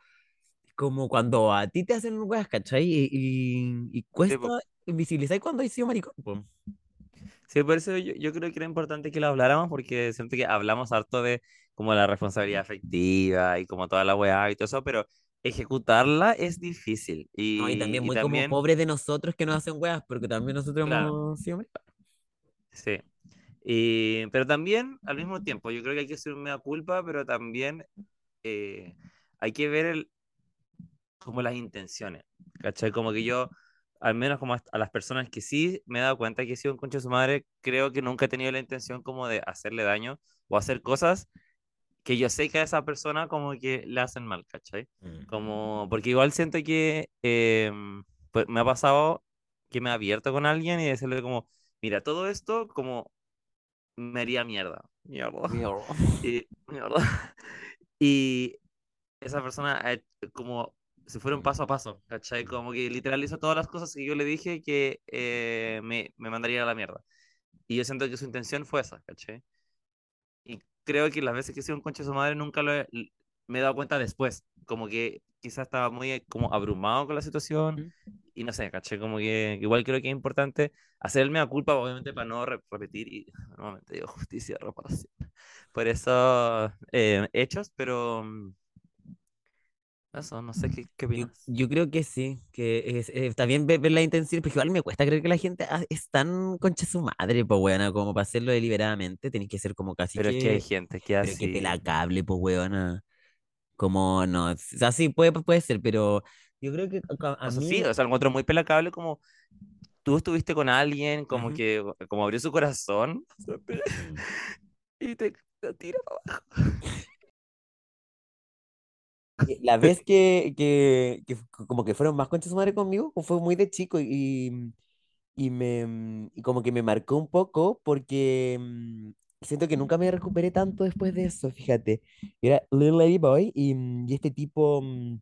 como cuando a ti te hacen weas, ¿cachai? Y, y, cuesta invisibilizar cuando hay sido maricón, po. Sí, por eso yo, yo creo que era importante que lo habláramos porque siento que hablamos harto de como la responsabilidad afectiva y como toda la weá y todo eso, pero ejecutarla es difícil. No, y Y, también y muy como también, pobres de nosotros que nos hacen weas, porque también nosotros claro, hemos sido maricones. sí. Y, pero también, al mismo tiempo, yo creo que hay que hacer un mea culpa, pero también eh, hay que ver el, como las intenciones, ¿cachai? Como que yo, al menos como a las personas que sí me he dado cuenta que he sido un concha de su madre, creo que nunca he tenido la intención como de hacerle daño o hacer cosas que yo sé que a esa persona como que le hacen mal, ¿cachai? Mm. Como, porque igual siento que eh, pues me ha pasado que me he abierto con alguien y decirle como, mira, todo esto como me haría mierda, mierda, [LAUGHS] y, mierda. [LAUGHS] Y esa persona eh, como si fuera un paso a paso, ¿cachai? Como que literal hizo todas las cosas que yo le dije que eh, me, me mandaría a la mierda. Y yo siento que su intención fue esa, ¿cachai? Creo que las veces que he sido un concha de su madre nunca lo he- me he dado cuenta después. Como que quizás estaba muy eh, como abrumado con la situación y no sé, ¿cachai? Como que igual creo que es importante hacer el mea culpa, obviamente, para no re- repetir y [LAUGHS] nuevamente digo [LAUGHS] justicia, reparación. [LAUGHS] Por eso, eh, hechos, pero, mm, Eso, no sé qué, qué Yo, opinas. yo creo que sí, que es, eh, bien ver, ver la intención, pero igual me cuesta creer que la gente es tan concha su madre, pues weona, como para hacerlo deliberadamente, tenés que ser como casi Pero es que hay que, gente que pero que te la así. cable, pues weona, como no, o sea, sí puede, puede ser, pero yo creo que a, a O sea, mí, sí, o sea, encuentro muy pelacable como tú estuviste con alguien, como que, como abrió su corazón Mm. [LAUGHS] y te, te tira para abajo. [LAUGHS] Eh, La vez que, que, que como que fueron más conchas su madre conmigo, fue muy de chico y, y me mm, y como que me marcó un poco porque mm, siento que nunca me recuperé tanto después de eso, fíjate. Era Little Lady Boy y, mm, y este tipo mm,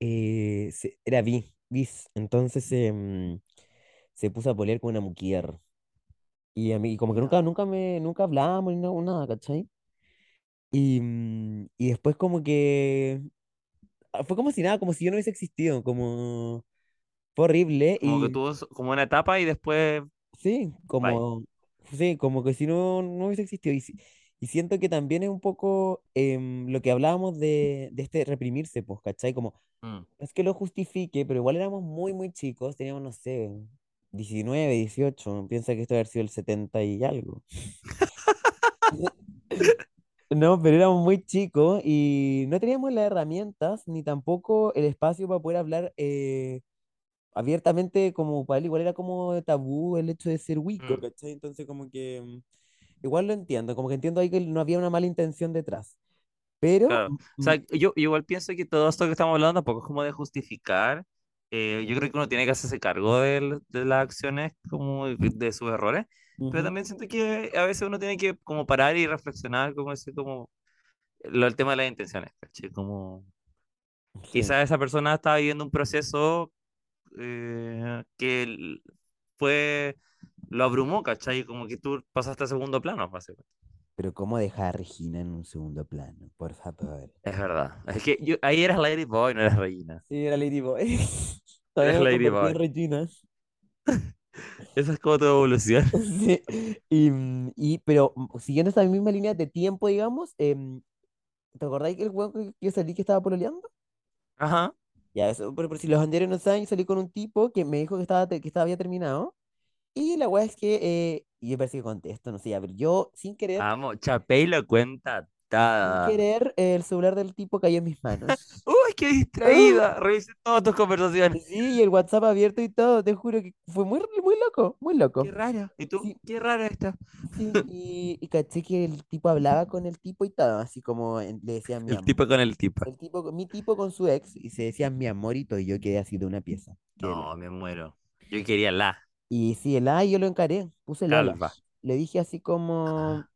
eh, se- era bi, bis, entonces se mm, se puso a pelear con una mujer. Y a mí como que nunca, nunca me, nunca hablábamos ni nada, ¿cachai? Y, mm, y después como que ah, fue como si nada, como si yo no hubiese existido, como fue horrible Como que y tuvo su- como una etapa y después, sí, bye. como sí, como que si no, no hubiese existido. Y, y siento que también es un poco em, lo que hablábamos de, de este reprimirse, pues, ¿cachai? Como, Mm, no es que lo justifique, pero igual éramos muy, muy chicos, teníamos, no sé, 19 18 piensa que esto debe haber sido el 70 y algo. [LAUGHS] [LAUGHS] No, pero éramos muy chicos y no teníamos las herramientas ni tampoco el espacio para poder hablar eh, abiertamente como para él. Igual era como tabú el hecho de ser Wicco, mm, ¿cachai? Entonces como que mm, igual lo entiendo, como que entiendo ahí que no había una mala intención detrás. Pero, claro. O sea, yo, yo igual pienso que todo esto que estamos hablando tampoco es como de justificar. eh, yo creo que uno tiene que hacerse cargo del- de, las acciones, como de de sus errores. Pero también siento que a veces uno tiene que como parar y reflexionar, como decir, como lo, el tema de las intenciones, ¿cachai? Como sí, quizás esa persona está viviendo un proceso eh, que fue, lo abrumó, ¿cachai? Como que tú pasaste a segundo plano, básicamente. pero ¿cómo dejar a Regina en un segundo plano? Por favor. Es verdad. Es que yo, ahí eras Lady Boy, no eras Reina. Sí, era Ladyboy. [LAUGHS] Todavía Eres Lady Boy. Regina. [LAUGHS] Esa es como tu evolución. [LAUGHS] Sí, y, y- pero mm, siguiendo esa misma línea de tiempo, digamos, em, ¿te acordáis que el weón que yo salí que estaba pololeando? Ajá. Ya, eso, pero, pero si los anteriores no saben, yo salí con un tipo que me dijo que estaba, que estaba había terminado. Y la weá es que, eh, y yo parece que contesto, no sé, ya, pero yo sin querer, Amo. Chapey lo cuenta sin querer, el celular del tipo cayó en mis manos. [LAUGHS] ¡Uy, qué distraída! Revisé todas tus conversaciones. Sí, y el WhatsApp abierto y todo, te juro que fue muy, muy loco, muy Qué loco. raro. ¿Y tú? Sí, Qué raro esto. sí, [LAUGHS] y, y caché que el tipo hablaba con el tipo y todo, así como le decían mi El amor. tipo con el tipo. El tipo, mi tipo con su ex, y se decían mi amorito, y yo quedé así de una pieza. No, me muero. Yo quería la Y sí, el A yo lo encaré, puse el calva. Le dije así como, Ah.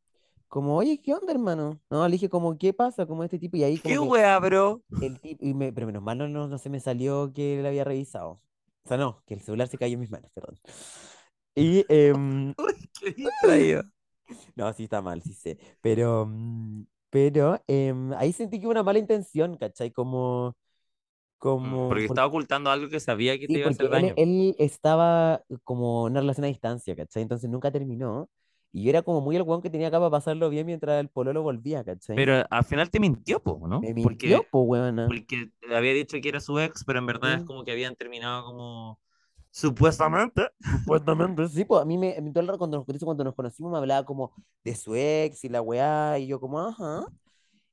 Como, oye, ¿qué onda, hermano? No, le dije como, ¿qué pasa? Como este tipo, y ahí como ¿Qué que wea, bro? el tipo, y me, pero menos mal no, no, no se me salió que él había revisado. O sea, no, que el celular se cayó en mis manos, perdón. Y, em, [LAUGHS] Uy, qué [LAUGHS] no, sí está mal, sí sé. Pero, mm, pero em, ahí sentí que hubo una mala intención, ¿cachai? Como, Mm, como, Porque por- estaba ocultando algo que sabía que sí, te iba a porque hacer él, daño. él estaba como en una relación a distancia, ¿cachai? Entonces nunca terminó. Y yo era como muy el weón que tenía acá para pasarlo bien mientras el pololo volvía, ¿cachai? Pero al final te mintió, po, ¿no? Me mintió, Porque, po, weona. porque había dicho que era su ex, pero en verdad es Sí, como que habían terminado como supuestamente. [LAUGHS] Supuestamente, sí, pues a mí me, todo el rato cuando nos, por cuando nos conocimos me hablaba como de su ex y la weá, y yo como, ajá,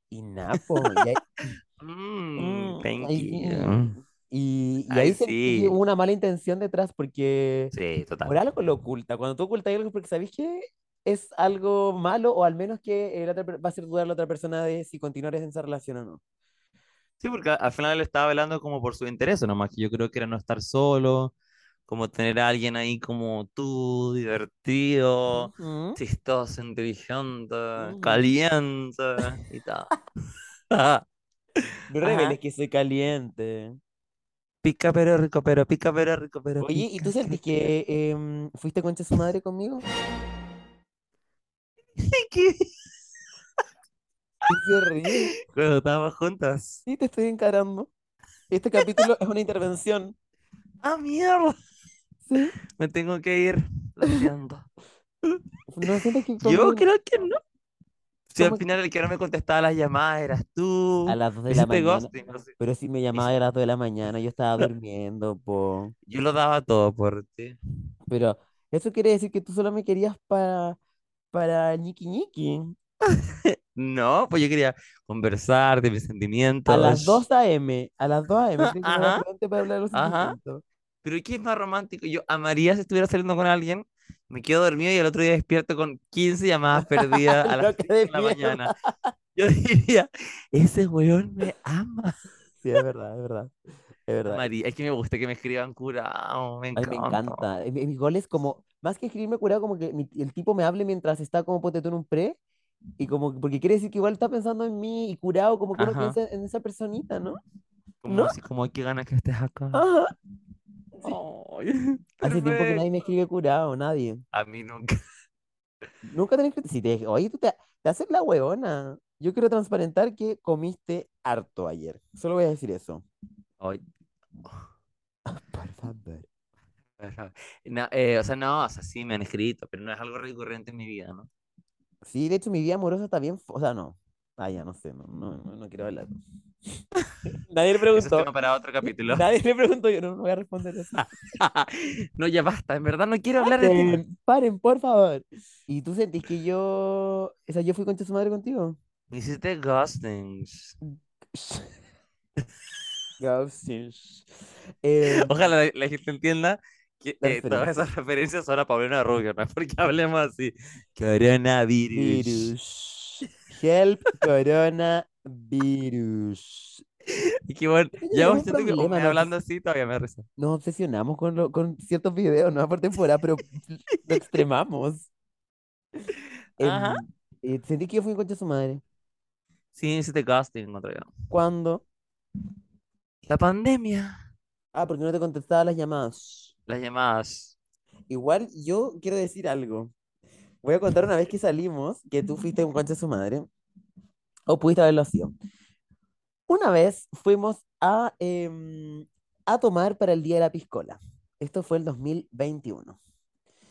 y nada, pues, y [LAUGHS] mm, thank ahí, you. mm, y, y Ay, ahí sí. hubo una mala intención detrás porque Sí, por total. algo lo oculta, cuando tú ocultas algo porque sabes que es algo malo o al menos que otra per- va a hacer dudar a la otra persona de si continuar en esa relación o no. Sí, porque al final él estaba velando como por su interés, nomás que yo creo que era no estar solo, como tener a alguien ahí como tú, divertido, chistoso, inteligente, caliente y tal. No reveles que soy caliente. Pica pero rico, pero pica pero rico, pero Oye, ¿y tú sentís que em, fuiste concha su madre conmigo? [LAUGHS] ¿Qué? ¿Qué se ríe? Cuando estábamos juntas. Sí, te estoy encarando. Este capítulo es una intervención. ¡Ah, mierda! Sí. Me tengo que ir. Lo siento. ¿No sientes que Yo creo que no. Si al que final el que no me contestaba las llamadas eras tú. a las 2 Me de la mañana. ghosting, no sé. Pero si me llamaba a las 2 de la mañana, yo estaba durmiendo, po. Yo lo daba todo por ti. Pero eso quiere decir que tú solo me querías para, para ñiqui [LAUGHS] ñiqui. No, pues yo quería conversar de mis sentimientos. A las 2 a.m., a las 2 a.m. me Ajá. para hablar de los Ajá. sentimientos. Pero ¿qué es más romántico? Yo amaría si estuviera saliendo con alguien, me quedo dormido y el otro día despierto con 15 llamadas perdidas a [LAUGHS] las Loca 5 de la mañana. Yo [LAUGHS] diría, ese weón me ama. Sí, es verdad, es verdad. Es verdad. María, es que me gusta que me escriban curado, me encanta. encanta. En mi- en mis goles, como, más que escribirme curado, como que mi- el tipo me hable mientras está como ponte tú en un pre, y como, que- porque quiere decir que igual está pensando en mí, y curado, como que uno Ajá. piensa en esa personita, ¿no? Como ¿No? así, como qué ganas que estés acá. Ajá. Ay, [LAUGHS] Hace tiempo que nadie me escribe curado, nadie. A mí nunca. [LAUGHS] Nunca tenés que si te oye, tú te, te haces la huevona. Yo quiero transparentar que comiste harto ayer. Solo voy a decir eso. Ay, [LAUGHS] Por favor. pero- no, eh, o sea, no, o sea, sí me han escrito, pero no es algo recurrente en mi vida, ¿no? Sí, de hecho, mi vida amorosa está bien. O sea, no. Ah, ya no sé, no, no, no, quiero hablar. [LAUGHS] Nadie le Eso es preguntó. tema para otro capítulo. [LAUGHS] Nadie le preguntó, yo no, no voy a responder eso. No, ya basta, en verdad no quiero hablar de ti. Paren, paren, por favor. ¿Y tú sentís que yo. O sea, yo fui concha su madre contigo? Me hiciste ghostings. Eh, Ojalá la, la gente entienda que eh, todas esas [LAUGHS] referencias son a Paulina Rubio, no es [LAUGHS] porque hablemos así. Coronavirus. virus. Help coronavirus. Y que bueno, Yo ya vos siento que hablando así todavía me risa. Nos obsesionamos con, lo- con ciertos videos, no por temporada, pero [LAUGHS] lo extremamos. Ajá. Em, eh, sentí que yo fui concha su madre. Sí, hiciste ghosting otro día. ¿Cuándo? La pandemia. Ah, porque no te contestaba las llamadas. Las llamadas. Igual yo quiero decir algo. Voy a contar una vez que salimos, que tú fuiste un concha de su madre, o pudiste haberlo sido. Una vez fuimos a, em, a tomar para el Día de la Piscola. Esto fue el 2021.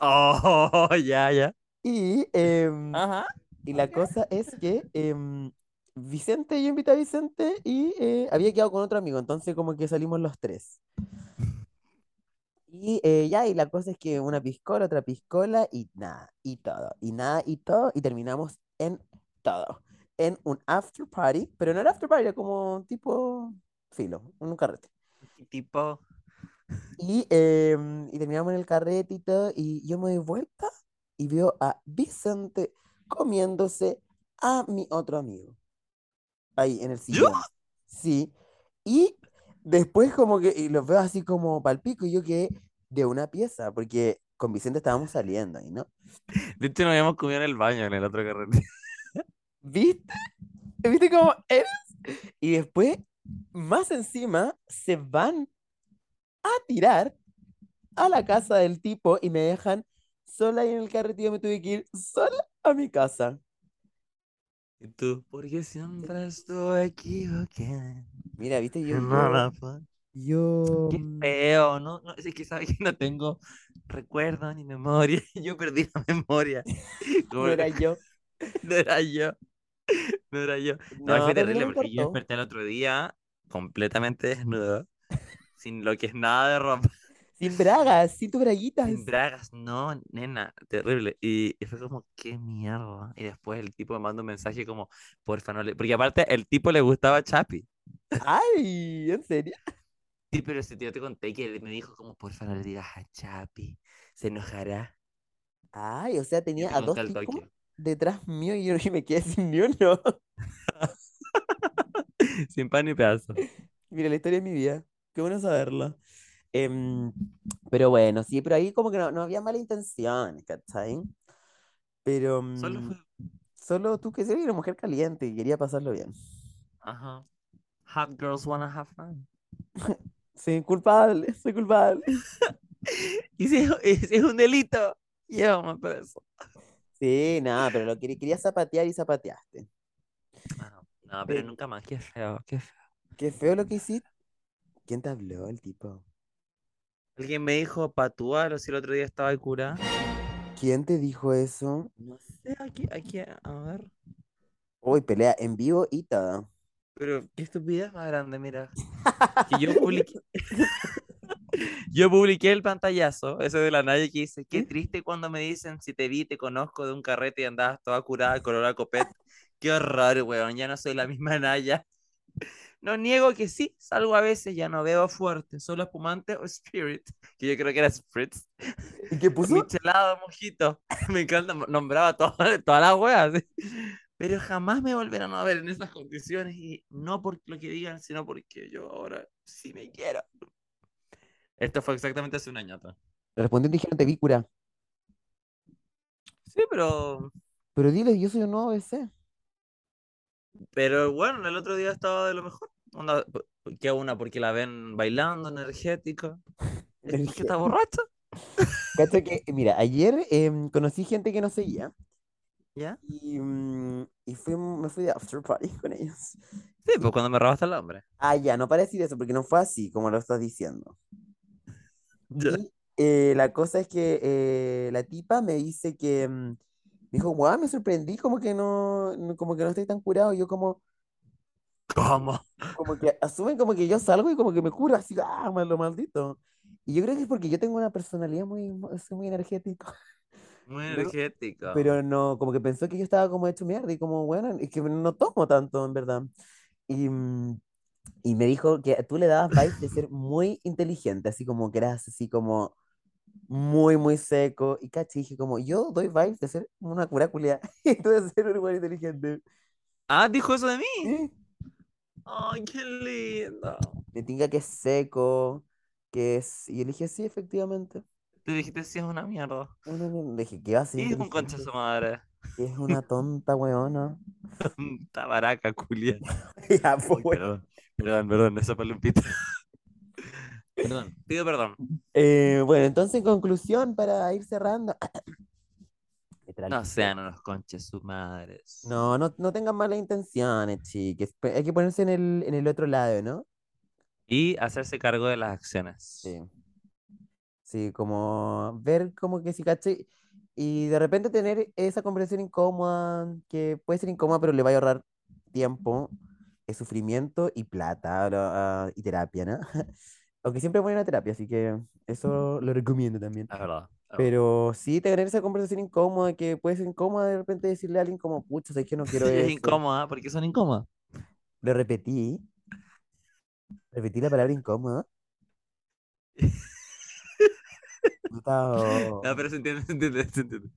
Oh, [LAUGHS] ya, ya. Y, em, Ajá. y la cosa es que em, Vicente, yo invité a Vicente y eh, había quedado con otro amigo, entonces como que salimos los tres. Y eh, ya, y la cosa es que una piscola, otra piscola y nada, y todo, y nada, y todo, y terminamos en todo. En un after party, pero no era after party, era como tipo filo, un carrete. Tipo. Y, em, y terminamos en el carrete y todo, y yo me doy vuelta y veo a Vicente comiéndose a mi otro amigo. Ahí, en el ¿Yo? sillón. Sí. Y después como que, y los veo así como palpico, y yo quedé de una pieza, porque con Vicente estábamos saliendo ahí, ¿no? De hecho, nos habíamos comido en el baño en el otro carrete. [LAUGHS] ¿Viste? ¿Viste cómo eres? Y después, más encima, se van a tirar a la casa del tipo y me dejan sola ahí en el carrete y yo me tuve que ir sola a mi casa. Y tú, porque siempre estuve equivocada. Mira, viste, yo, No yo, yo, Qué mm, feo, ¿no? no es que sabes que no tengo recuerdo ni memoria. [LAUGHS] Yo perdí la memoria. [LAUGHS] [LAUGHS] No era yo. no era yo. No era yo. No, No, fue terrible porque yo desperté el otro día completamente desnudo, sin lo que es nada de ropa, Sin bragas, sin tus braguitas. sin bragas, no, nena, terrible. Y, y fue como, qué mierda. Y después el tipo me manda un mensaje como, porfa, no le. Porque aparte, el tipo le gustaba Chapi. Ay, ¿en serio? Sí, pero ese tío te conté que él me dijo como, porfa, no le digas a Chapi, se enojará. Ay, o sea, tenía te a dos tipos detrás mío y yo [LAUGHS] me quedé sin ni uno. [LAUGHS] Sin pan ni pedazo. Mira, la historia de mi vida. Qué bueno saberla. Em, pero bueno, sí, pero ahí como que no, no había mala intención, ¿cachai? Pero Solo mm, fue. solo tú que eres una mujer caliente y quería pasarlo bien. Ajá. Hot girls wanna have fun. Sí, [LAUGHS] culpable, soy culpable. [LAUGHS] [LAUGHS] Y si es, es un delito, llévame preso. Sí, nada, pero lo quería, quería zapatear y zapateaste. Ah, No, pero Sí. nunca más. Qué feo, qué feo. Qué feo lo que hiciste. ¿Quién te habló, el tipo? Alguien me dijo patúa, si el otro día estaba de cura. ¿Quién te dijo eso? No sé, aquí, aquí, a ver. Hoy pelea en vivo y todo. Pero qué estupidez más grande, mira. [LAUGHS] Que yo publiqué. [LAUGHS] Yo publiqué el pantallazo, ese de la Naya que dice, qué triste cuando me dicen si te vi, te conozco de un carrete y andabas toda curada, color a copete. Qué horror, weón, ya no soy la misma Naya. No niego que sí, salgo a veces, ya no veo fuerte, solo espumante o spirit, [LAUGHS] que yo creo que era spritz. ¿Y qué [LAUGHS] puso? Michelado, mojito. [LAUGHS] Me encanta, nombraba todas las weas. ¿sí? Pero jamás me volverán a ver en esas condiciones y no por lo que digan, sino porque yo ahora sí me quiero. Esto fue exactamente hace un año atrás. Respondió dijeron te vi cura. Sí, pero, Pero dile, yo soy un nuevo ABC. Pero bueno, el otro día estaba de lo mejor. Onda, que una porque la ven bailando, energética. [LAUGHS] ¿Es que está borracha? [LAUGHS] Cacha que, mira, ayer em, conocí gente que no seguía ¿Ya? y, mm, y fui, me fui de after party [LAUGHS] con ellos. Sí, pues cuando me robaste el hombre. Ah, ya, no para decir eso porque no fue así como lo estás diciendo. Ya. Y eh, la cosa es que eh, la tipa me dice que, mm, dijo, guau, me sorprendí, como que no, como que no estoy tan curado. Y yo como, ¿Cómo? como que asumen como que yo salgo y como que me curo así, ah, lo maldito. Y yo creo que es porque yo tengo una personalidad muy, soy muy energético. [LAUGHS] Muy Pero- energética. Pero no, como que pensó que yo estaba como hecho mierda y como, bueno, es que no tomo tanto, en verdad. Y, mm, y me dijo que tú le dabas vibes de ser muy inteligente, así como que eras así como muy, muy seco. Y caché, dije como, yo doy vibes de ser una curácula [LAUGHS] y tú de ser un inteligente. Ah, dijo eso de mí. Sí. Ay, qué lindo. Me tinga que es seco, que es... Y dije, sí, efectivamente. Tú dijiste si es una mierda. Dije, ¿qué va a ser es un concha su madre. Es una tonta weona. [LAUGHS] Tabaraca, culia. [LAUGHS] Ya, pues. perdón, perdón, perdón, esa palumpita. Perdón, pido perdón. Eh, bueno, entonces en conclusión, para ir cerrando. [COUGHS] No sean unos conches su madres. No, no, no tengan malas intenciones, chiques. Hay que ponerse en el, en el otro lado, ¿no? Y hacerse cargo de las acciones. Sí. Sí, como ver como que si caché. Y de repente tener esa conversación incómoda, que puede ser incómoda, pero le va a ahorrar tiempo, eh, sufrimiento y plata, ah, y terapia, ¿no? [LAUGHS] Aunque siempre ponen a terapia, así que eso lo recomiendo también. Es verdad. es. Pero sí tener esa conversación incómoda, que puede ser incómoda de repente decirle a alguien como, pucha, es que no quiero [LAUGHS] es eso. incómoda, porque son incómodas. Lo repetí. Repetí la palabra incómoda. Puta [LAUGHS] oh, No, pero se entiende, se entiende, se entiende.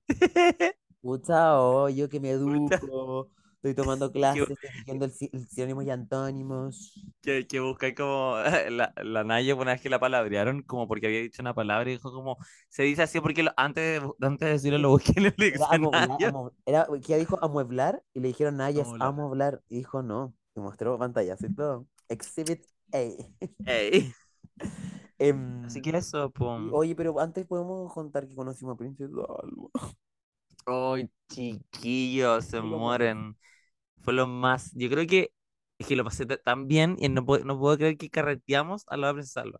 puta oh, yo que me [LAUGHS] educo, estoy tomando [LAUGHS] clases, estoy siguiendo el, el sinónimos y antónimos. Que, que buscáis como [LAUGHS] la, la Naya una vez que la palabrearon, como porque había dicho una palabra y dijo como, se dice así porque lo- antes, de, antes de decirlo lo busqué en el Era, amueblar, era que ella dijo amueblar y le dijeron, Naya, es Amueblar. amueblar. Y dijo, no, y mostró pantallazo y todo. Exhibit A. Ey. [LAUGHS] Em, Así que eso, pues. oye, pero antes podemos contar que conocimos a Princesa Alba. Ay, chiquillos, se mueren. Fue lo más. Yo creo que es que lo pasé ta- tan bien y no puedo, no puedo creer que carreteamos a la hora de Salva.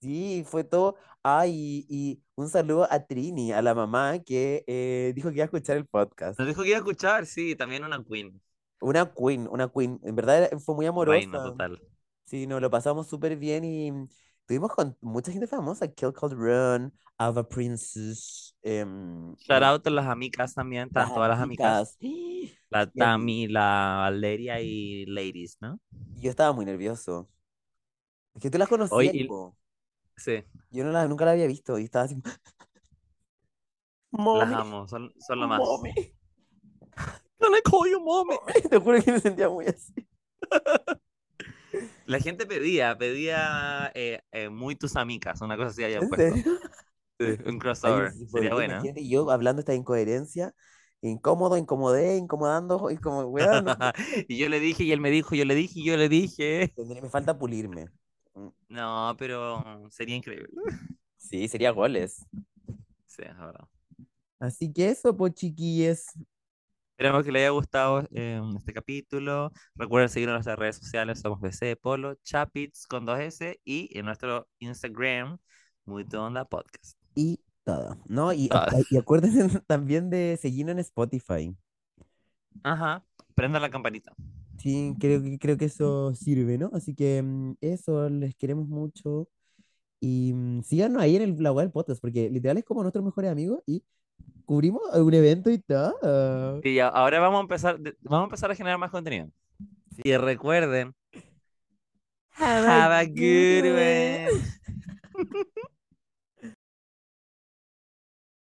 Sí, fue todo. Ah, y, y un saludo a Trini, a la mamá que eh, dijo que iba a escuchar el podcast. Nos dijo que iba a escuchar, sí, también una queen. Una queen, una queen. En verdad era- fue muy amorosa. total. Sí, nos lo pasamos súper bien y tuvimos con mucha gente famosa. Kill Calderon, Ava Princess, em, Shout y out a las amigas también, las todas las amigas. amigas. [GASPS] La Y a- Tami, la Valeria y Ladies, ¿no? Yo estaba muy nervioso. Es que tú las conocías, y-. Sí, Yo no la, nunca la había visto y estaba así. [LAUGHS] las amo, son, son lo más. mommy. [LAUGHS] Can I call you mommy? Te juro que me sentía muy así. [LAUGHS] La gente pedía, pedía eh, eh, muy tus amigas, una cosa así habían ¿En puesto. Sí, [LAUGHS] un Ay, crossover, sí, sería bueno. yo hablando esta incoherencia, incómodo, incomodé, incomodando, y como, weón, no, [LAUGHS] Y yo le dije, y él me dijo, yo le dije, y yo le dije. me falta pulirme. Mm, No, pero sería increíble. Sí, sería goles. Sí, es verdad. Así que eso, pues, chiquillos. Esperamos que les haya gustado eh, este capítulo. Recuerden seguirnos en nuestras redes sociales. Somos BC Polo, Chapits con 2S y en nuestro Instagram, Muy Onda Podcast. Y todo, ¿no? Y, Todo. [LAUGHS] y acuérdense [LAUGHS] también de seguirnos en Spotify. Ajá. prendan la campanita. Sí, creo que, creo que eso sirve, ¿no? Así que mm, eso, les queremos mucho. Y mm, síganos ahí en el, la web del podcast, porque literal es como nuestros mejores amigos y cubrimos un evento y todo. Y ahora vamos a empezar, vamos a empezar a generar más contenido. Y recuerden, have a good one. [LAUGHS]